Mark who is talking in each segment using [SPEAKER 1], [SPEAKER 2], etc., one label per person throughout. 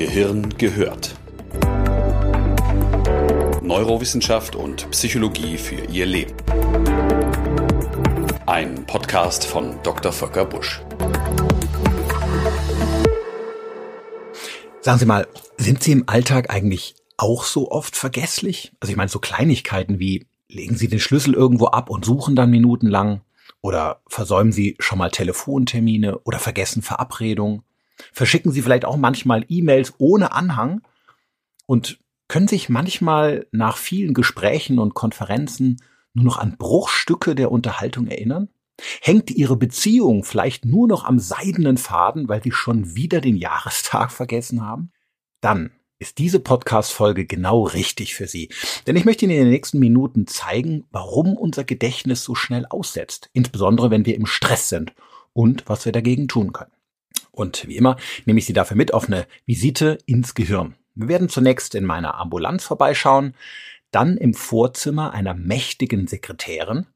[SPEAKER 1] Gehirn gehört. Neurowissenschaft und Psychologie für Ihr Leben. Ein Podcast von Dr. Volker Busch.
[SPEAKER 2] Sagen Sie mal, sind Sie im Alltag eigentlich auch so oft vergesslich? Also ich meine, so Kleinigkeiten wie legen Sie den Schlüssel irgendwo ab und suchen dann minutenlang oder versäumen Sie schon mal Telefontermine oder vergessen Verabredungen? Verschicken Sie vielleicht auch manchmal E-Mails ohne Anhang und können sich manchmal nach vielen Gesprächen und Konferenzen nur noch an Bruchstücke der Unterhaltung erinnern? Hängt Ihre Beziehung vielleicht nur noch am seidenen Faden, weil Sie schon wieder den Jahrestag vergessen haben? Dann ist diese Podcast-Folge genau richtig für Sie. Denn ich möchte Ihnen in den nächsten Minuten zeigen, warum unser Gedächtnis so schnell aussetzt. Insbesondere wenn wir im Stress sind und was wir dagegen tun können. Und wie immer nehme ich Sie dafür mit auf eine Visite ins Gehirn. Wir werden zunächst in meiner Ambulanz vorbeischauen, dann im Vorzimmer einer mächtigen Sekretärin.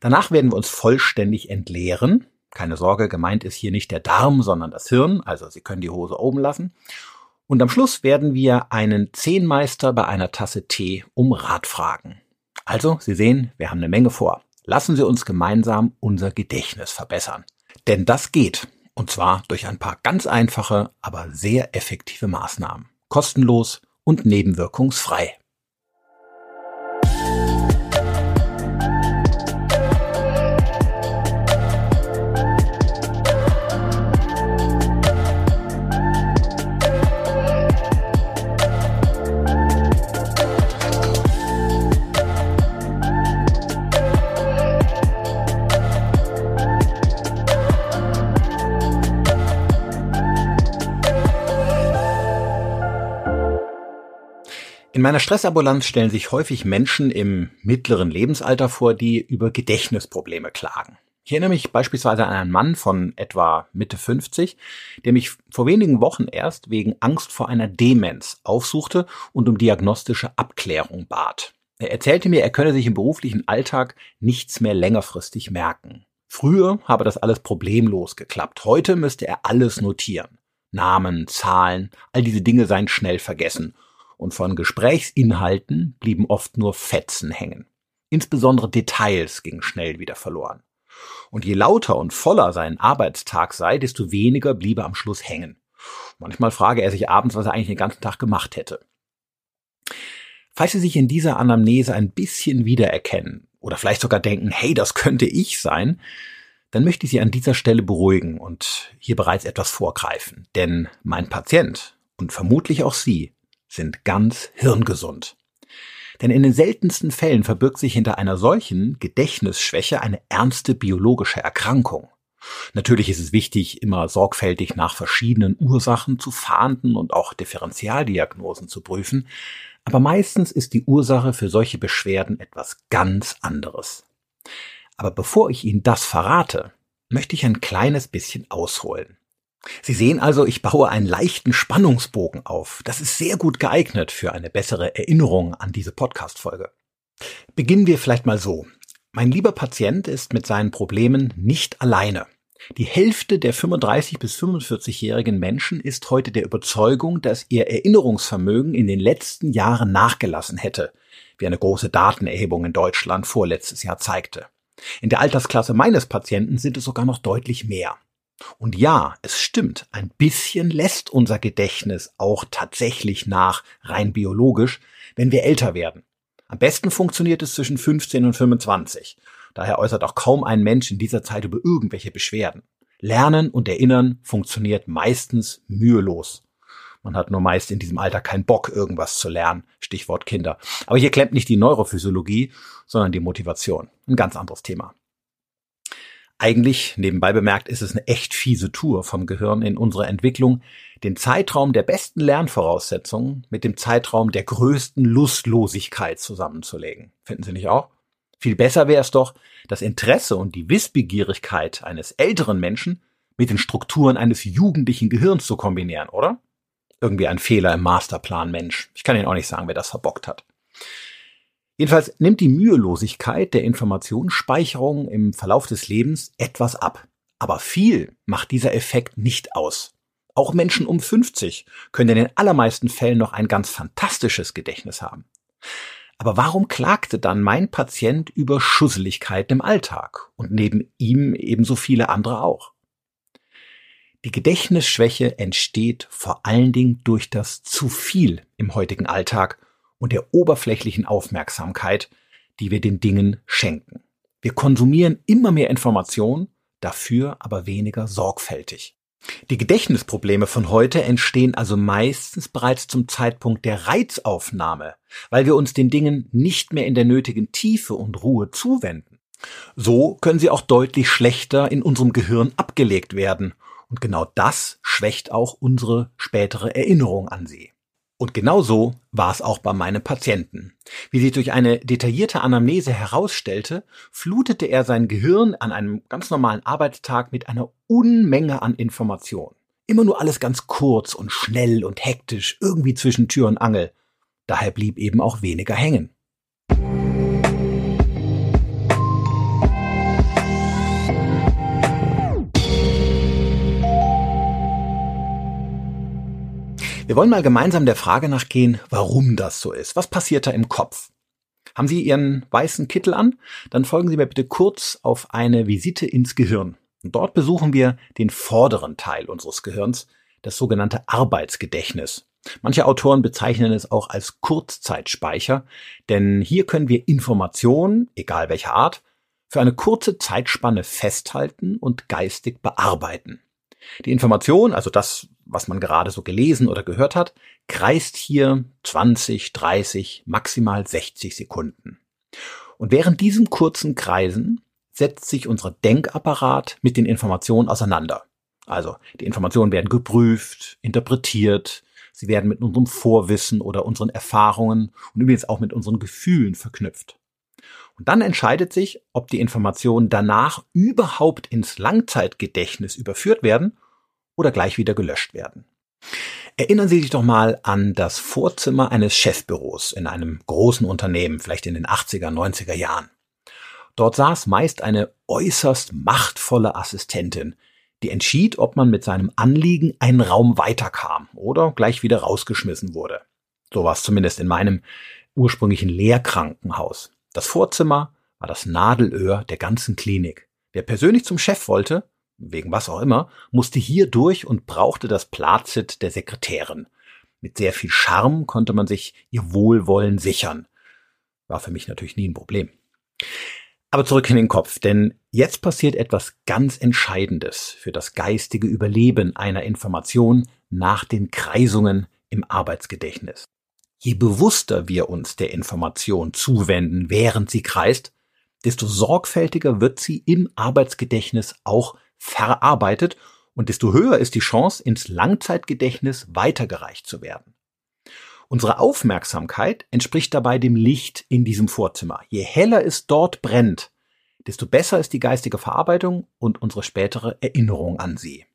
[SPEAKER 2] Danach werden wir uns vollständig entleeren. Keine Sorge, gemeint ist hier nicht der Darm, sondern das Hirn, also Sie können die Hose oben lassen. Und am Schluss werden wir einen Zehnmeister bei einer Tasse Tee um Rat fragen. Also, Sie sehen, wir haben eine Menge vor. Lassen Sie uns gemeinsam unser Gedächtnis verbessern. Denn das geht. Und zwar durch ein paar ganz einfache, aber sehr effektive Maßnahmen. Kostenlos und nebenwirkungsfrei. In meiner Stressambulanz stellen sich häufig Menschen im mittleren Lebensalter vor, die über Gedächtnisprobleme klagen. Ich erinnere mich beispielsweise an einen Mann von etwa Mitte 50, der mich vor wenigen Wochen erst wegen Angst vor einer Demenz aufsuchte und um diagnostische Abklärung bat. Er erzählte mir, er könne sich im beruflichen Alltag nichts mehr längerfristig merken. Früher habe das alles problemlos geklappt. Heute müsste er alles notieren. Namen, Zahlen, all diese Dinge seien schnell vergessen und von Gesprächsinhalten blieben oft nur Fetzen hängen. Insbesondere Details gingen schnell wieder verloren. Und je lauter und voller sein Arbeitstag sei, desto weniger bliebe am Schluss hängen. Manchmal frage er sich abends, was er eigentlich den ganzen Tag gemacht hätte. Falls Sie sich in dieser Anamnese ein bisschen wiedererkennen oder vielleicht sogar denken, hey, das könnte ich sein, dann möchte ich Sie an dieser Stelle beruhigen und hier bereits etwas vorgreifen. Denn mein Patient und vermutlich auch Sie sind ganz hirngesund. Denn in den seltensten Fällen verbirgt sich hinter einer solchen Gedächtnisschwäche eine ernste biologische Erkrankung. Natürlich ist es wichtig, immer sorgfältig nach verschiedenen Ursachen zu fahnden und auch Differentialdiagnosen zu prüfen, aber meistens ist die Ursache für solche Beschwerden etwas ganz anderes. Aber bevor ich Ihnen das verrate, möchte ich ein kleines bisschen ausholen. Sie sehen also, ich baue einen leichten Spannungsbogen auf. Das ist sehr gut geeignet für eine bessere Erinnerung an diese Podcast-Folge. Beginnen wir vielleicht mal so. Mein lieber Patient ist mit seinen Problemen nicht alleine. Die Hälfte der 35 bis 45-jährigen Menschen ist heute der Überzeugung, dass ihr Erinnerungsvermögen in den letzten Jahren nachgelassen hätte, wie eine große Datenerhebung in Deutschland vorletztes Jahr zeigte. In der Altersklasse meines Patienten sind es sogar noch deutlich mehr. Und ja, es stimmt, ein bisschen lässt unser Gedächtnis auch tatsächlich nach, rein biologisch, wenn wir älter werden. Am besten funktioniert es zwischen 15 und 25. Daher äußert auch kaum ein Mensch in dieser Zeit über irgendwelche Beschwerden. Lernen und Erinnern funktioniert meistens mühelos. Man hat nur meist in diesem Alter keinen Bock, irgendwas zu lernen. Stichwort Kinder. Aber hier klemmt nicht die Neurophysiologie, sondern die Motivation. Ein ganz anderes Thema. Eigentlich, nebenbei bemerkt, ist es eine echt fiese Tour vom Gehirn in unserer Entwicklung, den Zeitraum der besten Lernvoraussetzungen mit dem Zeitraum der größten Lustlosigkeit zusammenzulegen. Finden Sie nicht auch? Viel besser wäre es doch, das Interesse und die Wissbegierigkeit eines älteren Menschen mit den Strukturen eines jugendlichen Gehirns zu kombinieren, oder? Irgendwie ein Fehler im Masterplan, Mensch. Ich kann Ihnen auch nicht sagen, wer das verbockt hat. Jedenfalls nimmt die Mühelosigkeit der Informationsspeicherung im Verlauf des Lebens etwas ab. Aber viel macht dieser Effekt nicht aus. Auch Menschen um 50 können in den allermeisten Fällen noch ein ganz fantastisches Gedächtnis haben. Aber warum klagte dann mein Patient über Schusseligkeiten im Alltag und neben ihm ebenso viele andere auch? Die Gedächtnisschwäche entsteht vor allen Dingen durch das zu viel im heutigen Alltag und der oberflächlichen Aufmerksamkeit, die wir den Dingen schenken. Wir konsumieren immer mehr Information, dafür aber weniger sorgfältig. Die Gedächtnisprobleme von heute entstehen also meistens bereits zum Zeitpunkt der Reizaufnahme, weil wir uns den Dingen nicht mehr in der nötigen Tiefe und Ruhe zuwenden. So können sie auch deutlich schlechter in unserem Gehirn abgelegt werden, und genau das schwächt auch unsere spätere Erinnerung an sie. Und genau so war es auch bei meinem Patienten. Wie sich durch eine detaillierte Anamnese herausstellte, flutete er sein Gehirn an einem ganz normalen Arbeitstag mit einer Unmenge an Informationen. Immer nur alles ganz kurz und schnell und hektisch, irgendwie zwischen Tür und Angel. Daher blieb eben auch weniger hängen. Wir wollen mal gemeinsam der Frage nachgehen, warum das so ist. Was passiert da im Kopf? Haben Sie Ihren weißen Kittel an? Dann folgen Sie mir bitte kurz auf eine Visite ins Gehirn. Und dort besuchen wir den vorderen Teil unseres Gehirns, das sogenannte Arbeitsgedächtnis. Manche Autoren bezeichnen es auch als Kurzzeitspeicher, denn hier können wir Informationen, egal welcher Art, für eine kurze Zeitspanne festhalten und geistig bearbeiten. Die Information, also das, was man gerade so gelesen oder gehört hat, kreist hier 20, 30, maximal 60 Sekunden. Und während diesem kurzen Kreisen setzt sich unser Denkapparat mit den Informationen auseinander. Also die Informationen werden geprüft, interpretiert, sie werden mit unserem Vorwissen oder unseren Erfahrungen und übrigens auch mit unseren Gefühlen verknüpft. Und dann entscheidet sich, ob die Informationen danach überhaupt ins Langzeitgedächtnis überführt werden oder gleich wieder gelöscht werden. Erinnern Sie sich doch mal an das Vorzimmer eines Chefbüros in einem großen Unternehmen, vielleicht in den 80er, 90er Jahren. Dort saß meist eine äußerst machtvolle Assistentin, die entschied, ob man mit seinem Anliegen einen Raum weiterkam oder gleich wieder rausgeschmissen wurde. So war es zumindest in meinem ursprünglichen Lehrkrankenhaus. Das Vorzimmer war das Nadelöhr der ganzen Klinik. Wer persönlich zum Chef wollte, wegen was auch immer, musste hier durch und brauchte das Plazit der Sekretärin. Mit sehr viel Charme konnte man sich ihr Wohlwollen sichern. War für mich natürlich nie ein Problem. Aber zurück in den Kopf, denn jetzt passiert etwas ganz Entscheidendes für das geistige Überleben einer Information nach den Kreisungen im Arbeitsgedächtnis. Je bewusster wir uns der Information zuwenden, während sie kreist, desto sorgfältiger wird sie im Arbeitsgedächtnis auch verarbeitet und desto höher ist die Chance, ins Langzeitgedächtnis weitergereicht zu werden. Unsere Aufmerksamkeit entspricht dabei dem Licht in diesem Vorzimmer. Je heller es dort brennt, desto besser ist die geistige Verarbeitung und unsere spätere Erinnerung an sie.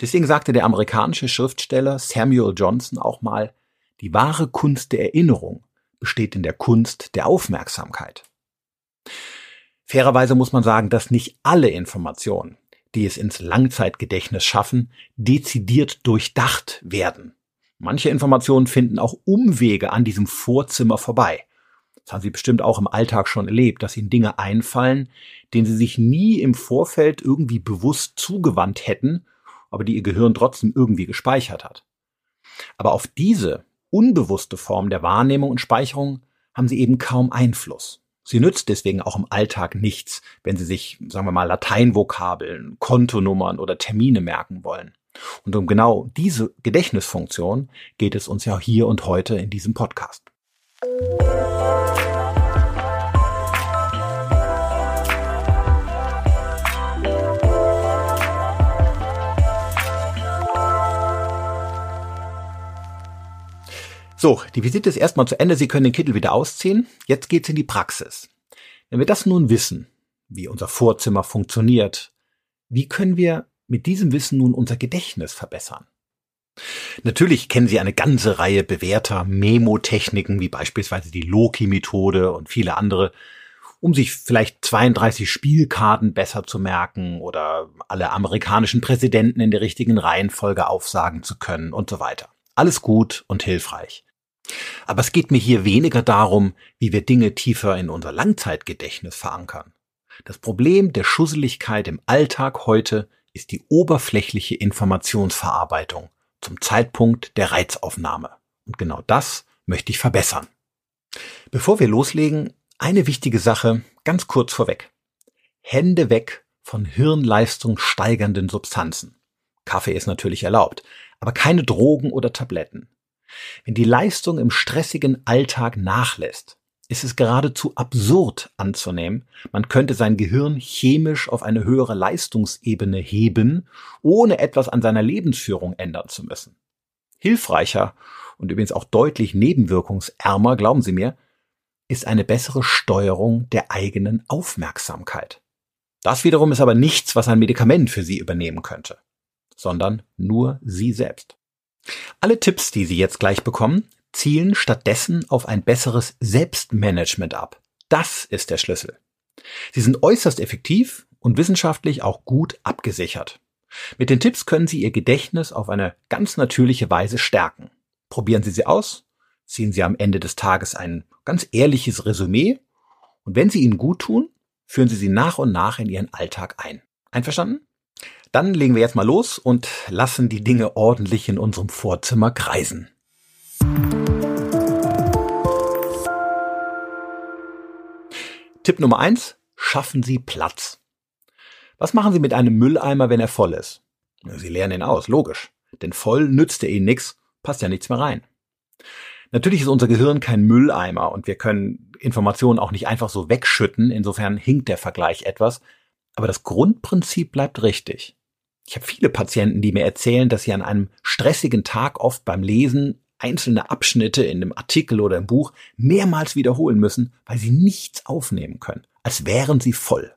[SPEAKER 2] Deswegen sagte der amerikanische Schriftsteller Samuel Johnson auch mal, die wahre Kunst der Erinnerung besteht in der Kunst der Aufmerksamkeit. Fairerweise muss man sagen, dass nicht alle Informationen, die es ins Langzeitgedächtnis schaffen, dezidiert durchdacht werden. Manche Informationen finden auch Umwege an diesem Vorzimmer vorbei. Das haben Sie bestimmt auch im Alltag schon erlebt, dass Ihnen Dinge einfallen, denen Sie sich nie im Vorfeld irgendwie bewusst zugewandt hätten, aber die Ihr Gehirn trotzdem irgendwie gespeichert hat. Aber auf diese unbewusste Form der Wahrnehmung und Speicherung haben Sie eben kaum Einfluss. Sie nützt deswegen auch im Alltag nichts, wenn Sie sich, sagen wir mal, Lateinvokabeln, Kontonummern oder Termine merken wollen. Und um genau diese Gedächtnisfunktion geht es uns ja hier und heute in diesem Podcast. So, die Visite ist erstmal zu Ende. Sie können den Kittel wieder ausziehen. Jetzt geht's in die Praxis. Wenn wir das nun wissen, wie unser Vorzimmer funktioniert, wie können wir mit diesem Wissen nun unser Gedächtnis verbessern? Natürlich kennen Sie eine ganze Reihe bewährter Memo-Techniken, wie beispielsweise die Loki-Methode und viele andere. um sich vielleicht 32 Spielkarten besser zu merken oder alle amerikanischen Präsidenten in der richtigen Reihenfolge aufsagen zu können und so weiter. Alles gut und hilfreich. Aber es geht mir hier weniger darum, wie wir Dinge tiefer in unser Langzeitgedächtnis verankern. Das Problem der Schusseligkeit im Alltag heute ist die oberflächliche Informationsverarbeitung zum Zeitpunkt der Reizaufnahme. Und genau das möchte ich verbessern. Bevor wir loslegen, eine wichtige Sache ganz kurz vorweg. Hände weg von Hirnleistung steigernden Substanzen. Kaffee ist natürlich erlaubt, aber keine Drogen oder Tabletten. Wenn die Leistung im stressigen Alltag nachlässt, ist es geradezu absurd anzunehmen, man könnte sein Gehirn chemisch auf eine höhere Leistungsebene heben, ohne etwas an seiner Lebensführung ändern zu müssen. Hilfreicher und übrigens auch deutlich nebenwirkungsärmer, glauben Sie mir, ist eine bessere Steuerung der eigenen Aufmerksamkeit. Das wiederum ist aber nichts, was ein Medikament für Sie übernehmen könnte, sondern nur Sie selbst. Alle Tipps, die Sie jetzt gleich bekommen, zielen stattdessen auf ein besseres Selbstmanagement ab. Das ist der Schlüssel. Sie sind äußerst effektiv und wissenschaftlich auch gut abgesichert. Mit den Tipps können Sie Ihr Gedächtnis auf eine ganz natürliche Weise stärken. Probieren Sie sie aus, ziehen Sie am Ende des Tages ein ganz ehrliches Resümee und wenn sie Ihnen gut tun, führen Sie sie nach und nach in Ihren Alltag ein. Einverstanden? Dann legen wir jetzt mal los und lassen die Dinge ordentlich in unserem Vorzimmer kreisen. Tipp Nummer eins: Schaffen Sie Platz. Was machen Sie mit einem Mülleimer, wenn er voll ist? Sie leeren ihn aus, logisch. Denn voll nützt er Ihnen nichts, passt ja nichts mehr rein. Natürlich ist unser Gehirn kein Mülleimer und wir können Informationen auch nicht einfach so wegschütten, insofern hinkt der Vergleich etwas, aber das Grundprinzip bleibt richtig. Ich habe viele Patienten, die mir erzählen, dass sie an einem stressigen Tag oft beim Lesen einzelne Abschnitte in einem Artikel oder im Buch mehrmals wiederholen müssen, weil sie nichts aufnehmen können, als wären sie voll.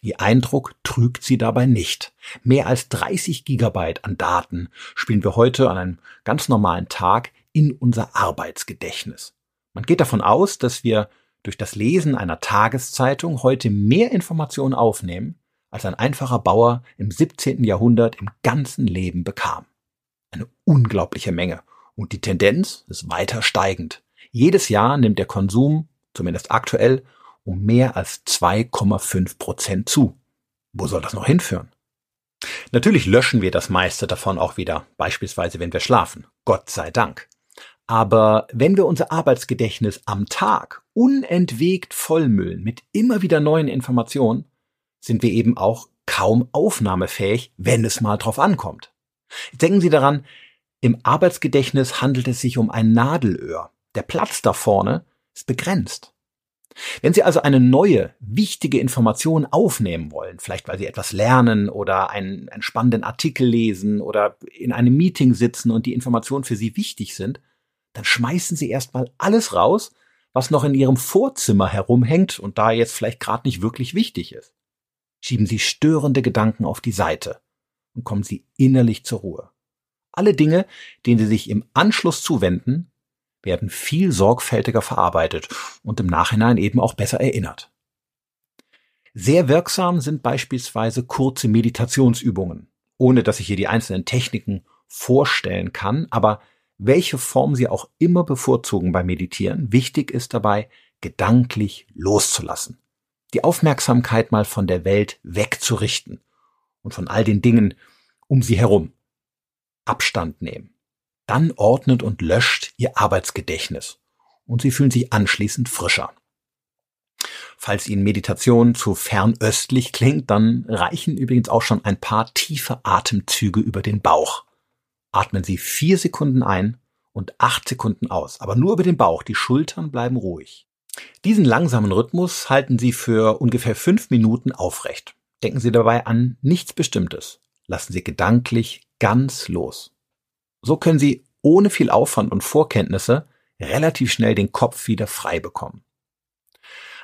[SPEAKER 2] Ihr Eindruck trügt sie dabei nicht. Mehr als 30 Gigabyte an Daten spielen wir heute an einem ganz normalen Tag in unser Arbeitsgedächtnis. Man geht davon aus, dass wir durch das Lesen einer Tageszeitung heute mehr Informationen aufnehmen, als ein einfacher Bauer im 17. Jahrhundert im ganzen Leben bekam. Eine unglaubliche Menge. Und die Tendenz ist weiter steigend. Jedes Jahr nimmt der Konsum, zumindest aktuell, um mehr als 2,5 Prozent zu. Wo soll das noch hinführen? Natürlich löschen wir das meiste davon auch wieder, beispielsweise wenn wir schlafen. Gott sei Dank. Aber wenn wir unser Arbeitsgedächtnis am Tag unentwegt vollmüllen mit immer wieder neuen Informationen, sind wir eben auch kaum aufnahmefähig, wenn es mal drauf ankommt. Denken Sie daran, im Arbeitsgedächtnis handelt es sich um ein Nadelöhr. Der Platz da vorne ist begrenzt. Wenn Sie also eine neue, wichtige Information aufnehmen wollen, vielleicht weil Sie etwas lernen oder einen, einen spannenden Artikel lesen oder in einem Meeting sitzen und die Informationen für Sie wichtig sind, dann schmeißen Sie erstmal alles raus, was noch in Ihrem Vorzimmer herumhängt und da jetzt vielleicht gerade nicht wirklich wichtig ist. Schieben Sie störende Gedanken auf die Seite und kommen Sie innerlich zur Ruhe. Alle Dinge, denen Sie sich im Anschluss zuwenden, werden viel sorgfältiger verarbeitet und im Nachhinein eben auch besser erinnert. Sehr wirksam sind beispielsweise kurze Meditationsübungen, ohne dass ich hier die einzelnen Techniken vorstellen kann, aber welche Form Sie auch immer bevorzugen beim Meditieren, wichtig ist dabei, gedanklich loszulassen. Die Aufmerksamkeit mal von der Welt wegzurichten und von all den Dingen um sie herum. Abstand nehmen. Dann ordnet und löscht Ihr Arbeitsgedächtnis und Sie fühlen sich anschließend frischer. Falls Ihnen Meditation zu fernöstlich klingt, dann reichen übrigens auch schon ein paar tiefe Atemzüge über den Bauch. Atmen Sie vier Sekunden ein und acht Sekunden aus, aber nur über den Bauch, die Schultern bleiben ruhig. Diesen langsamen Rhythmus halten Sie für ungefähr fünf Minuten aufrecht. Denken Sie dabei an nichts Bestimmtes. Lassen Sie gedanklich ganz los. So können Sie ohne viel Aufwand und Vorkenntnisse relativ schnell den Kopf wieder frei bekommen.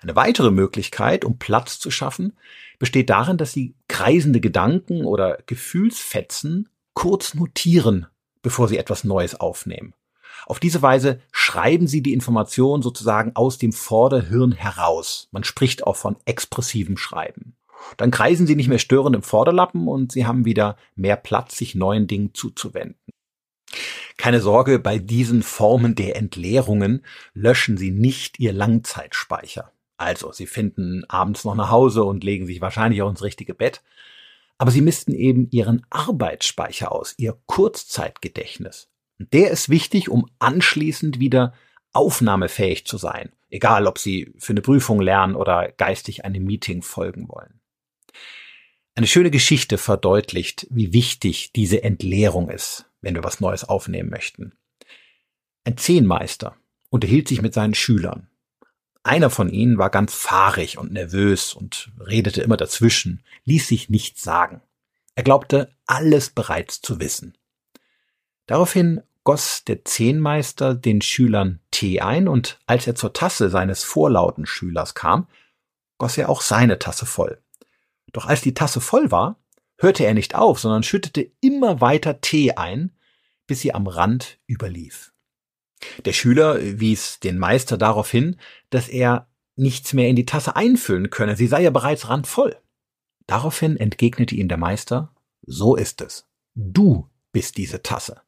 [SPEAKER 2] Eine weitere Möglichkeit, um Platz zu schaffen, besteht darin, dass Sie kreisende Gedanken oder Gefühlsfetzen kurz notieren, bevor Sie etwas Neues aufnehmen. Auf diese Weise schreiben sie die Information sozusagen aus dem Vorderhirn heraus. Man spricht auch von expressivem Schreiben. Dann kreisen sie nicht mehr störend im Vorderlappen und sie haben wieder mehr Platz, sich neuen Dingen zuzuwenden. Keine Sorge, bei diesen Formen der Entleerungen löschen sie nicht ihr Langzeitspeicher. Also, sie finden abends noch nach Hause und legen sich wahrscheinlich auch ins richtige Bett. Aber sie missten eben ihren Arbeitsspeicher aus, ihr Kurzzeitgedächtnis. Der ist wichtig, um anschließend wieder aufnahmefähig zu sein, egal ob sie für eine Prüfung lernen oder geistig einem Meeting folgen wollen. Eine schöne Geschichte verdeutlicht, wie wichtig diese Entleerung ist, wenn wir was Neues aufnehmen möchten. Ein Zehnmeister unterhielt sich mit seinen Schülern. Einer von ihnen war ganz fahrig und nervös und redete immer dazwischen, ließ sich nichts sagen. Er glaubte, alles bereits zu wissen. Daraufhin goss der Zehnmeister den Schülern Tee ein und als er zur Tasse seines vorlauten Schülers kam, goss er auch seine Tasse voll. Doch als die Tasse voll war, hörte er nicht auf, sondern schüttete immer weiter Tee ein, bis sie am Rand überlief. Der Schüler wies den Meister darauf hin, dass er nichts mehr in die Tasse einfüllen könne, sie sei ja bereits randvoll. Daraufhin entgegnete ihm der Meister, so ist es. Du bist diese Tasse.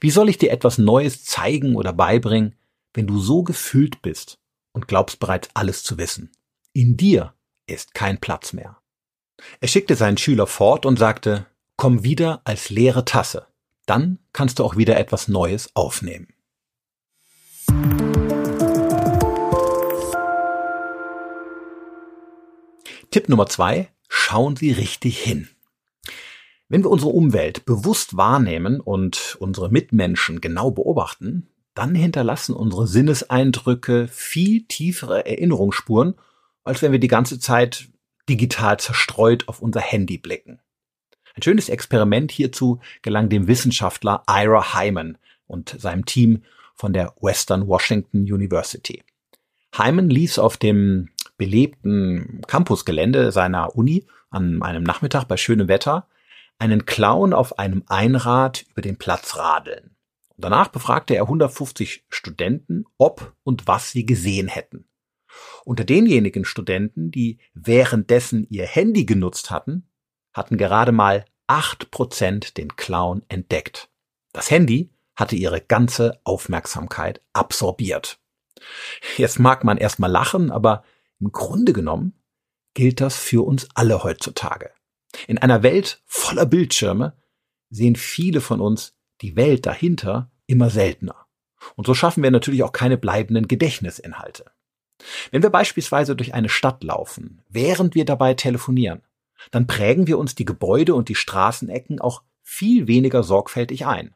[SPEAKER 2] Wie soll ich dir etwas Neues zeigen oder beibringen, wenn du so gefüllt bist und glaubst bereits alles zu wissen? In dir ist kein Platz mehr. Er schickte seinen Schüler fort und sagte, komm wieder als leere Tasse, dann kannst du auch wieder etwas Neues aufnehmen. Tipp Nummer zwei, schauen Sie richtig hin. Wenn wir unsere Umwelt bewusst wahrnehmen und unsere Mitmenschen genau beobachten, dann hinterlassen unsere Sinneseindrücke viel tiefere Erinnerungsspuren, als wenn wir die ganze Zeit digital zerstreut auf unser Handy blicken. Ein schönes Experiment hierzu gelang dem Wissenschaftler Ira Hyman und seinem Team von der Western Washington University. Hyman ließ auf dem belebten Campusgelände seiner Uni an einem Nachmittag bei schönem Wetter einen Clown auf einem Einrad über den Platz radeln. Danach befragte er 150 Studenten, ob und was sie gesehen hätten. Unter denjenigen Studenten, die währenddessen ihr Handy genutzt hatten, hatten gerade mal acht Prozent den Clown entdeckt. Das Handy hatte ihre ganze Aufmerksamkeit absorbiert. Jetzt mag man erstmal lachen, aber im Grunde genommen gilt das für uns alle heutzutage. In einer Welt voller Bildschirme sehen viele von uns die Welt dahinter immer seltener. Und so schaffen wir natürlich auch keine bleibenden Gedächtnisinhalte. Wenn wir beispielsweise durch eine Stadt laufen, während wir dabei telefonieren, dann prägen wir uns die Gebäude und die Straßenecken auch viel weniger sorgfältig ein.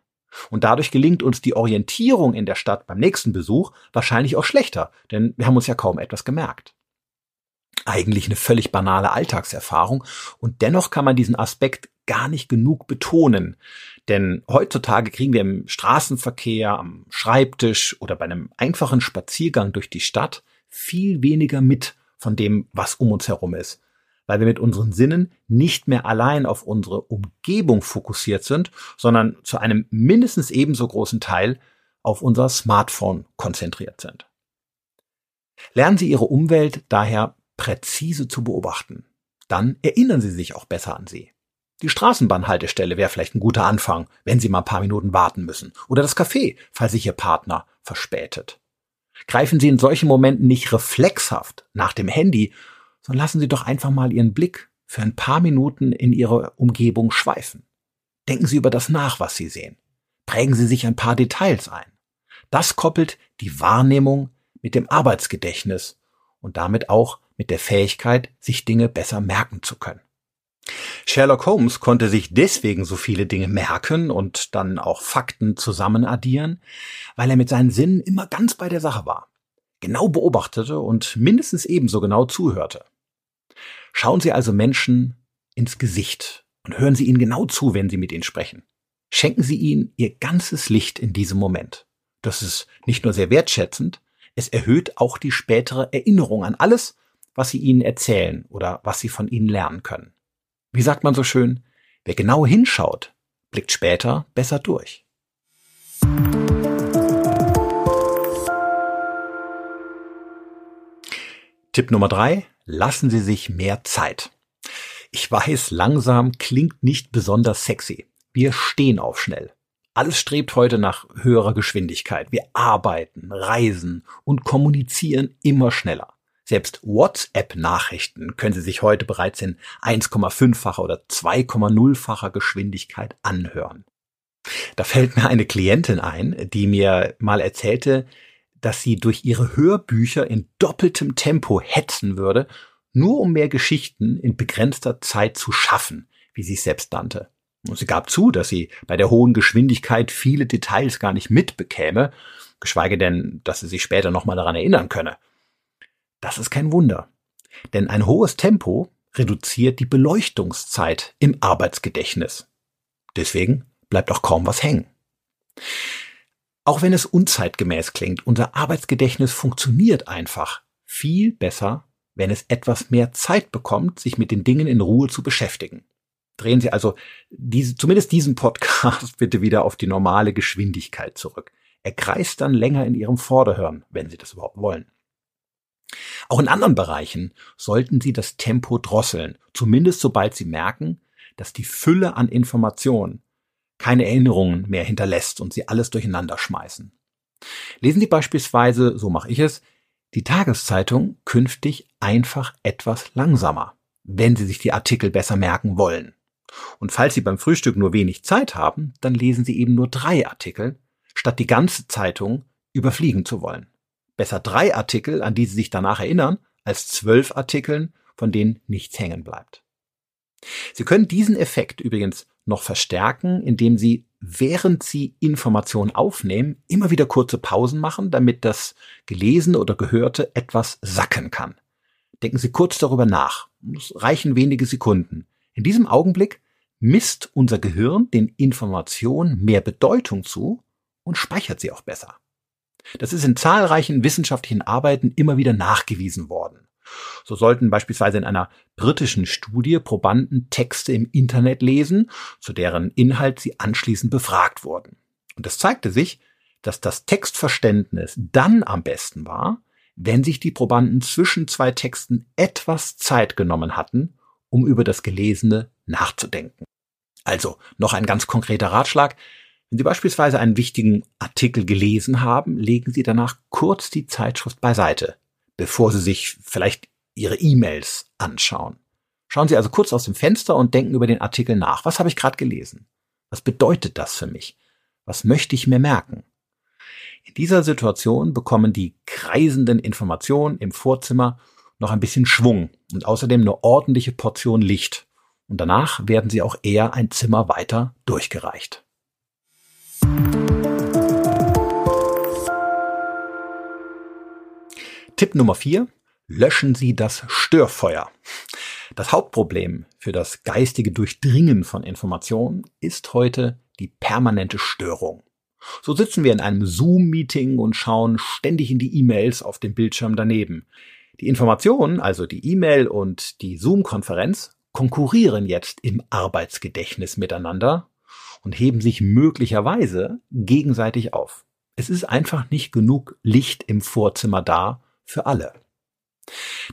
[SPEAKER 2] Und dadurch gelingt uns die Orientierung in der Stadt beim nächsten Besuch wahrscheinlich auch schlechter, denn wir haben uns ja kaum etwas gemerkt eigentlich eine völlig banale Alltagserfahrung und dennoch kann man diesen Aspekt gar nicht genug betonen. Denn heutzutage kriegen wir im Straßenverkehr, am Schreibtisch oder bei einem einfachen Spaziergang durch die Stadt viel weniger mit von dem, was um uns herum ist, weil wir mit unseren Sinnen nicht mehr allein auf unsere Umgebung fokussiert sind, sondern zu einem mindestens ebenso großen Teil auf unser Smartphone konzentriert sind. Lernen Sie Ihre Umwelt daher präzise zu beobachten. Dann erinnern Sie sich auch besser an sie. Die Straßenbahnhaltestelle wäre vielleicht ein guter Anfang, wenn Sie mal ein paar Minuten warten müssen. Oder das Café, falls sich Ihr Partner verspätet. Greifen Sie in solchen Momenten nicht reflexhaft nach dem Handy, sondern lassen Sie doch einfach mal Ihren Blick für ein paar Minuten in Ihre Umgebung schweifen. Denken Sie über das nach, was Sie sehen. Prägen Sie sich ein paar Details ein. Das koppelt die Wahrnehmung mit dem Arbeitsgedächtnis und damit auch mit der Fähigkeit, sich Dinge besser merken zu können. Sherlock Holmes konnte sich deswegen so viele Dinge merken und dann auch Fakten zusammenaddieren, weil er mit seinen Sinnen immer ganz bei der Sache war, genau beobachtete und mindestens ebenso genau zuhörte. Schauen Sie also Menschen ins Gesicht und hören Sie ihnen genau zu, wenn Sie mit ihnen sprechen. Schenken Sie ihnen Ihr ganzes Licht in diesem Moment. Das ist nicht nur sehr wertschätzend, es erhöht auch die spätere Erinnerung an alles, was sie ihnen erzählen oder was sie von ihnen lernen können. Wie sagt man so schön, wer genau hinschaut, blickt später besser durch. Tipp Nummer drei: Lassen Sie sich mehr Zeit. Ich weiß, langsam klingt nicht besonders sexy. Wir stehen auf schnell. Alles strebt heute nach höherer Geschwindigkeit. Wir arbeiten, reisen und kommunizieren immer schneller. Selbst WhatsApp-Nachrichten können Sie sich heute bereits in 1,5-facher oder 2,0-facher Geschwindigkeit anhören. Da fällt mir eine Klientin ein, die mir mal erzählte, dass sie durch ihre Hörbücher in doppeltem Tempo hetzen würde, nur um mehr Geschichten in begrenzter Zeit zu schaffen, wie sie es selbst nannte. Und sie gab zu, dass sie bei der hohen Geschwindigkeit viele Details gar nicht mitbekäme, geschweige denn, dass sie sich später nochmal daran erinnern könne. Das ist kein Wunder. Denn ein hohes Tempo reduziert die Beleuchtungszeit im Arbeitsgedächtnis. Deswegen bleibt auch kaum was hängen. Auch wenn es unzeitgemäß klingt, unser Arbeitsgedächtnis funktioniert einfach viel besser, wenn es etwas mehr Zeit bekommt, sich mit den Dingen in Ruhe zu beschäftigen. Drehen Sie also diese, zumindest diesen Podcast bitte wieder auf die normale Geschwindigkeit zurück. Er kreist dann länger in Ihrem Vorderhirn, wenn Sie das überhaupt wollen. Auch in anderen Bereichen sollten Sie das Tempo drosseln, zumindest sobald Sie merken, dass die Fülle an Informationen keine Erinnerungen mehr hinterlässt und sie alles durcheinander schmeißen. Lesen Sie beispielsweise, so mache ich es, die Tageszeitung künftig einfach etwas langsamer, wenn Sie sich die Artikel besser merken wollen. Und falls Sie beim Frühstück nur wenig Zeit haben, dann lesen Sie eben nur drei Artikel, statt die ganze Zeitung überfliegen zu wollen. Besser drei Artikel, an die Sie sich danach erinnern, als zwölf Artikeln, von denen nichts hängen bleibt. Sie können diesen Effekt übrigens noch verstärken, indem Sie, während Sie Informationen aufnehmen, immer wieder kurze Pausen machen, damit das Gelesene oder Gehörte etwas sacken kann. Denken Sie kurz darüber nach. Es reichen wenige Sekunden. In diesem Augenblick misst unser Gehirn den Informationen mehr Bedeutung zu und speichert sie auch besser. Das ist in zahlreichen wissenschaftlichen Arbeiten immer wieder nachgewiesen worden. So sollten beispielsweise in einer britischen Studie Probanden Texte im Internet lesen, zu deren Inhalt sie anschließend befragt wurden. Und es zeigte sich, dass das Textverständnis dann am besten war, wenn sich die Probanden zwischen zwei Texten etwas Zeit genommen hatten, um über das Gelesene nachzudenken. Also noch ein ganz konkreter Ratschlag. Wenn Sie beispielsweise einen wichtigen Artikel gelesen haben, legen Sie danach kurz die Zeitschrift beiseite bevor Sie sich vielleicht Ihre E-Mails anschauen. Schauen Sie also kurz aus dem Fenster und denken über den Artikel nach. Was habe ich gerade gelesen? Was bedeutet das für mich? Was möchte ich mir merken? In dieser Situation bekommen die kreisenden Informationen im Vorzimmer noch ein bisschen Schwung und außerdem eine ordentliche Portion Licht. Und danach werden sie auch eher ein Zimmer weiter durchgereicht. Tipp Nummer vier: Löschen Sie das Störfeuer. Das Hauptproblem für das geistige Durchdringen von Informationen ist heute die permanente Störung. So sitzen wir in einem Zoom-Meeting und schauen ständig in die E-Mails auf dem Bildschirm daneben. Die Informationen, also die E-Mail und die Zoom-Konferenz, konkurrieren jetzt im Arbeitsgedächtnis miteinander und heben sich möglicherweise gegenseitig auf. Es ist einfach nicht genug Licht im Vorzimmer da, für alle.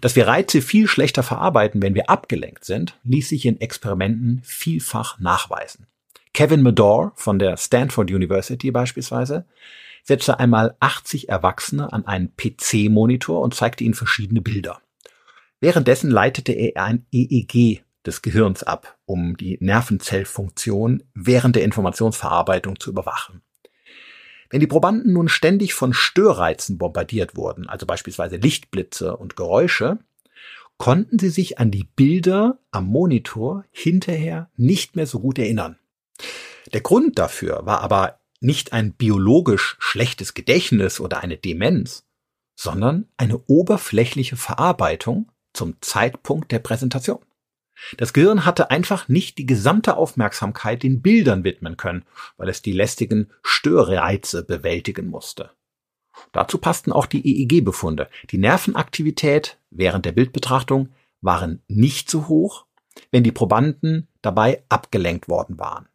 [SPEAKER 2] Dass wir Reize viel schlechter verarbeiten, wenn wir abgelenkt sind, ließ sich in Experimenten vielfach nachweisen. Kevin Medor von der Stanford University beispielsweise setzte einmal 80 Erwachsene an einen PC-Monitor und zeigte ihnen verschiedene Bilder. Währenddessen leitete er ein EEG des Gehirns ab, um die Nervenzellfunktion während der Informationsverarbeitung zu überwachen. Wenn die Probanden nun ständig von Störreizen bombardiert wurden, also beispielsweise Lichtblitze und Geräusche, konnten sie sich an die Bilder am Monitor hinterher nicht mehr so gut erinnern. Der Grund dafür war aber nicht ein biologisch schlechtes Gedächtnis oder eine Demenz, sondern eine oberflächliche Verarbeitung zum Zeitpunkt der Präsentation. Das Gehirn hatte einfach nicht die gesamte Aufmerksamkeit den Bildern widmen können, weil es die lästigen Störreize bewältigen musste. Dazu passten auch die EEG-Befunde. Die Nervenaktivität während der Bildbetrachtung waren nicht so hoch, wenn die Probanden dabei abgelenkt worden waren.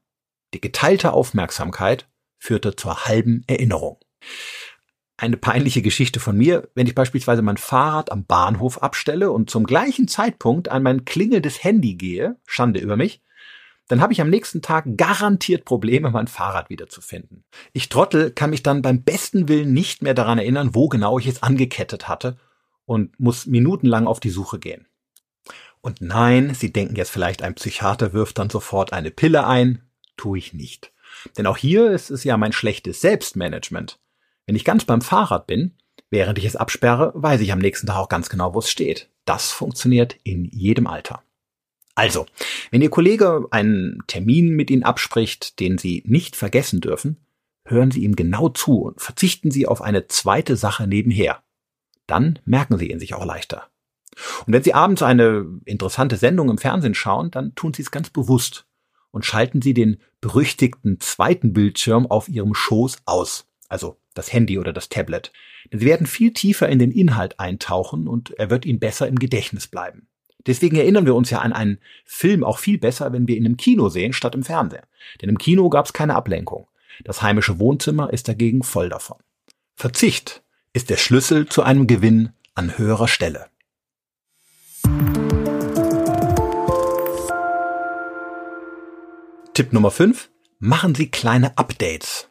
[SPEAKER 2] Die geteilte Aufmerksamkeit führte zur halben Erinnerung. Eine peinliche Geschichte von mir, wenn ich beispielsweise mein Fahrrad am Bahnhof abstelle und zum gleichen Zeitpunkt an mein klingelndes Handy gehe, Schande über mich, dann habe ich am nächsten Tag garantiert Probleme, mein Fahrrad wiederzufinden. Ich Trottel kann mich dann beim besten Willen nicht mehr daran erinnern, wo genau ich es angekettet hatte und muss minutenlang auf die Suche gehen. Und nein, Sie denken jetzt vielleicht, ein Psychiater wirft dann sofort eine Pille ein. Tue ich nicht. Denn auch hier ist es ja mein schlechtes Selbstmanagement. Wenn ich ganz beim Fahrrad bin, während ich es absperre, weiß ich am nächsten Tag auch ganz genau, wo es steht. Das funktioniert in jedem Alter. Also, wenn Ihr Kollege einen Termin mit Ihnen abspricht, den Sie nicht vergessen dürfen, hören Sie ihm genau zu und verzichten Sie auf eine zweite Sache nebenher. Dann merken Sie ihn sich auch leichter. Und wenn Sie abends eine interessante Sendung im Fernsehen schauen, dann tun Sie es ganz bewusst und schalten Sie den berüchtigten zweiten Bildschirm auf Ihrem Schoß aus, also das Handy oder das Tablet. Denn Sie werden viel tiefer in den Inhalt eintauchen und er wird Ihnen besser im Gedächtnis bleiben. Deswegen erinnern wir uns ja an einen Film auch viel besser, wenn wir ihn im Kino sehen, statt im Fernsehen. Denn im Kino gab es keine Ablenkung. Das heimische Wohnzimmer ist dagegen voll davon. Verzicht ist der Schlüssel zu einem Gewinn an höherer Stelle. Tipp Nummer 5. Machen Sie kleine Updates.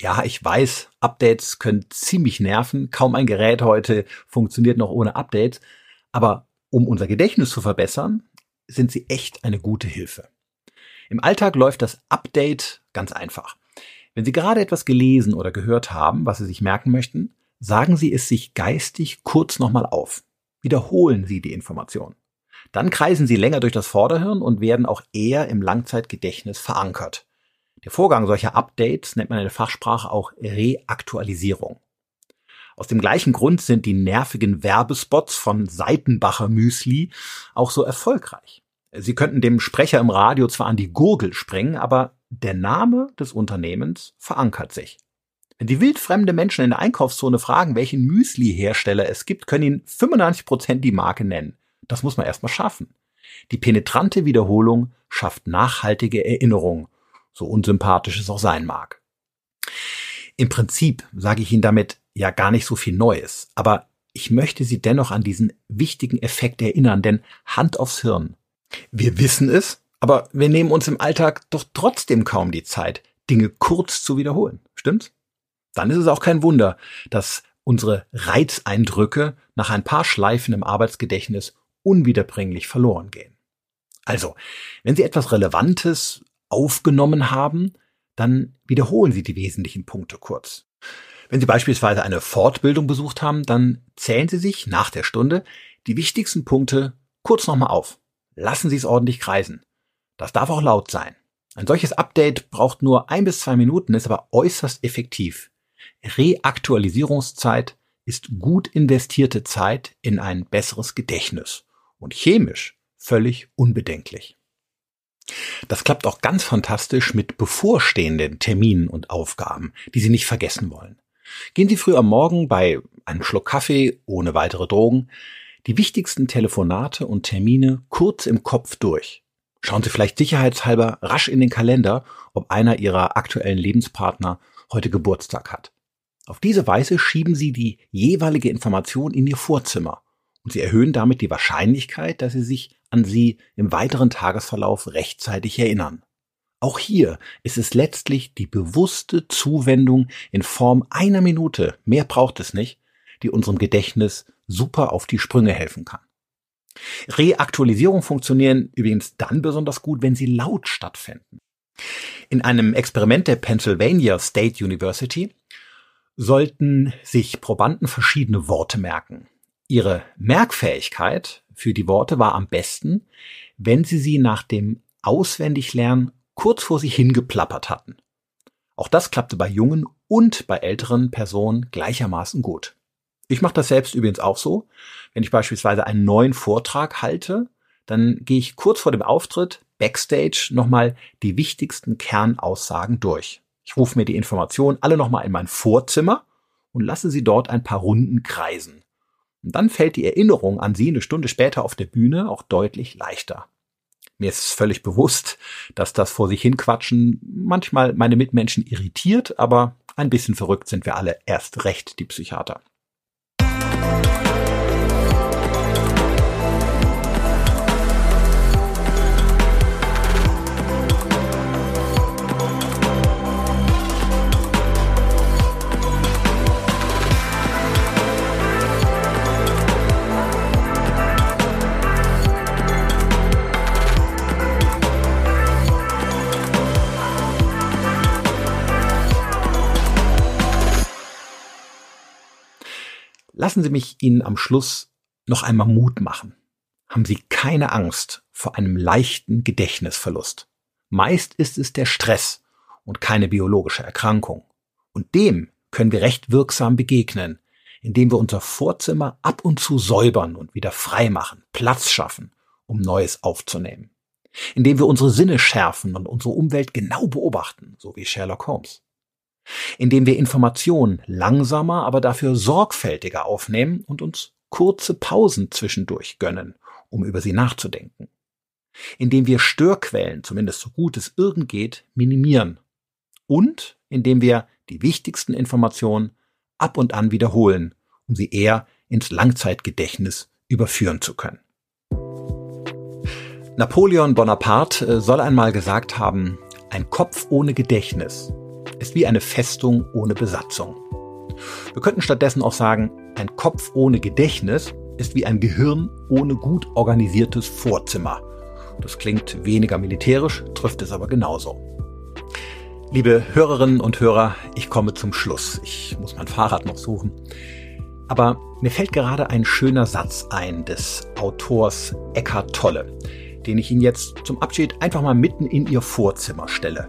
[SPEAKER 2] Ja, ich weiß, Updates können ziemlich nerven. Kaum ein Gerät heute funktioniert noch ohne Updates. Aber um unser Gedächtnis zu verbessern, sind sie echt eine gute Hilfe. Im Alltag läuft das Update ganz einfach. Wenn Sie gerade etwas gelesen oder gehört haben, was Sie sich merken möchten, sagen Sie es sich geistig kurz nochmal auf. Wiederholen Sie die Information. Dann kreisen sie länger durch das Vorderhirn und werden auch eher im Langzeitgedächtnis verankert. Der Vorgang solcher Updates nennt man in der Fachsprache auch Reaktualisierung. Aus dem gleichen Grund sind die nervigen Werbespots von Seitenbacher Müsli auch so erfolgreich. Sie könnten dem Sprecher im Radio zwar an die Gurgel springen, aber der Name des Unternehmens verankert sich. Wenn die wildfremde Menschen in der Einkaufszone fragen, welchen Müsli-Hersteller es gibt, können ihnen 95 Prozent die Marke nennen. Das muss man erstmal schaffen. Die penetrante Wiederholung schafft nachhaltige Erinnerung, so unsympathisch es auch sein mag. Im Prinzip sage ich Ihnen damit ja gar nicht so viel Neues, aber ich möchte Sie dennoch an diesen wichtigen Effekt erinnern, denn Hand aufs Hirn. Wir wissen es, aber wir nehmen uns im Alltag doch trotzdem kaum die Zeit, Dinge kurz zu wiederholen. Stimmt's? Dann ist es auch kein Wunder, dass unsere Reizeindrücke nach ein paar Schleifen im Arbeitsgedächtnis unwiederbringlich verloren gehen. Also, wenn Sie etwas Relevantes aufgenommen haben, dann wiederholen Sie die wesentlichen Punkte kurz. Wenn Sie beispielsweise eine Fortbildung besucht haben, dann zählen Sie sich nach der Stunde die wichtigsten Punkte kurz nochmal auf. Lassen Sie es ordentlich kreisen. Das darf auch laut sein. Ein solches Update braucht nur ein bis zwei Minuten, ist aber äußerst effektiv. Reaktualisierungszeit ist gut investierte Zeit in ein besseres Gedächtnis und chemisch völlig unbedenklich. Das klappt auch ganz fantastisch mit bevorstehenden Terminen und Aufgaben, die Sie nicht vergessen wollen. Gehen Sie früh am Morgen bei einem Schluck Kaffee ohne weitere Drogen die wichtigsten Telefonate und Termine kurz im Kopf durch. Schauen Sie vielleicht sicherheitshalber rasch in den Kalender, ob einer Ihrer aktuellen Lebenspartner heute Geburtstag hat. Auf diese Weise schieben Sie die jeweilige Information in Ihr Vorzimmer und sie erhöhen damit die Wahrscheinlichkeit, dass sie sich an sie im weiteren Tagesverlauf rechtzeitig erinnern. Auch hier ist es letztlich die bewusste Zuwendung in Form einer Minute, mehr braucht es nicht, die unserem Gedächtnis super auf die Sprünge helfen kann. Reaktualisierung funktionieren übrigens dann besonders gut, wenn sie laut stattfinden. In einem Experiment der Pennsylvania State University sollten sich Probanden verschiedene Worte merken. Ihre Merkfähigkeit für die Worte war am besten, wenn sie sie nach dem Auswendiglernen kurz vor sich hingeplappert hatten. Auch das klappte bei jungen und bei älteren Personen gleichermaßen gut. Ich mache das selbst übrigens auch so. Wenn ich beispielsweise einen neuen Vortrag halte, dann gehe ich kurz vor dem Auftritt backstage nochmal die wichtigsten Kernaussagen durch. Ich rufe mir die Informationen alle nochmal in mein Vorzimmer und lasse sie dort ein paar Runden kreisen. Und dann fällt die Erinnerung an sie eine Stunde später auf der Bühne auch deutlich leichter. Mir ist völlig bewusst, dass das vor sich hinquatschen manchmal meine Mitmenschen irritiert, aber ein bisschen verrückt sind wir alle erst recht die Psychiater. Lassen Sie mich Ihnen am Schluss noch einmal Mut machen. Haben Sie keine Angst vor einem leichten Gedächtnisverlust. Meist ist es der Stress und keine biologische Erkrankung. Und dem können wir recht wirksam begegnen, indem wir unser Vorzimmer ab und zu säubern und wieder frei machen, Platz schaffen, um Neues aufzunehmen. Indem wir unsere Sinne schärfen und unsere Umwelt genau beobachten, so wie Sherlock Holmes indem wir Informationen langsamer, aber dafür sorgfältiger aufnehmen und uns kurze Pausen zwischendurch gönnen, um über sie nachzudenken, indem wir Störquellen, zumindest so gut es irgend geht, minimieren und indem wir die wichtigsten Informationen ab und an wiederholen, um sie eher ins Langzeitgedächtnis überführen zu können. Napoleon Bonaparte äh, soll einmal gesagt haben, ein Kopf ohne Gedächtnis ist wie eine Festung ohne Besatzung. Wir könnten stattdessen auch sagen, ein Kopf ohne Gedächtnis ist wie ein Gehirn ohne gut organisiertes Vorzimmer. Das klingt weniger militärisch, trifft es aber genauso. Liebe Hörerinnen und Hörer, ich komme zum Schluss. Ich muss mein Fahrrad noch suchen. Aber mir fällt gerade ein schöner Satz ein des Autors Eckhart Tolle, den ich Ihnen jetzt zum Abschied einfach mal mitten in Ihr Vorzimmer stelle.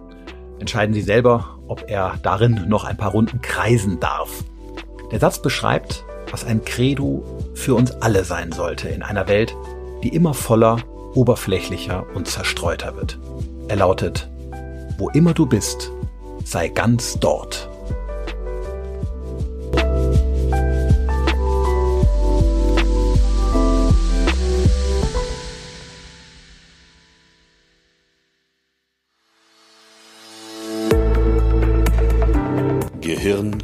[SPEAKER 2] Entscheiden Sie selber, ob er darin noch ein paar Runden kreisen darf. Der Satz beschreibt, was ein Credo für uns alle sein sollte in einer Welt, die immer voller, oberflächlicher und zerstreuter wird. Er lautet, wo immer du bist, sei ganz dort.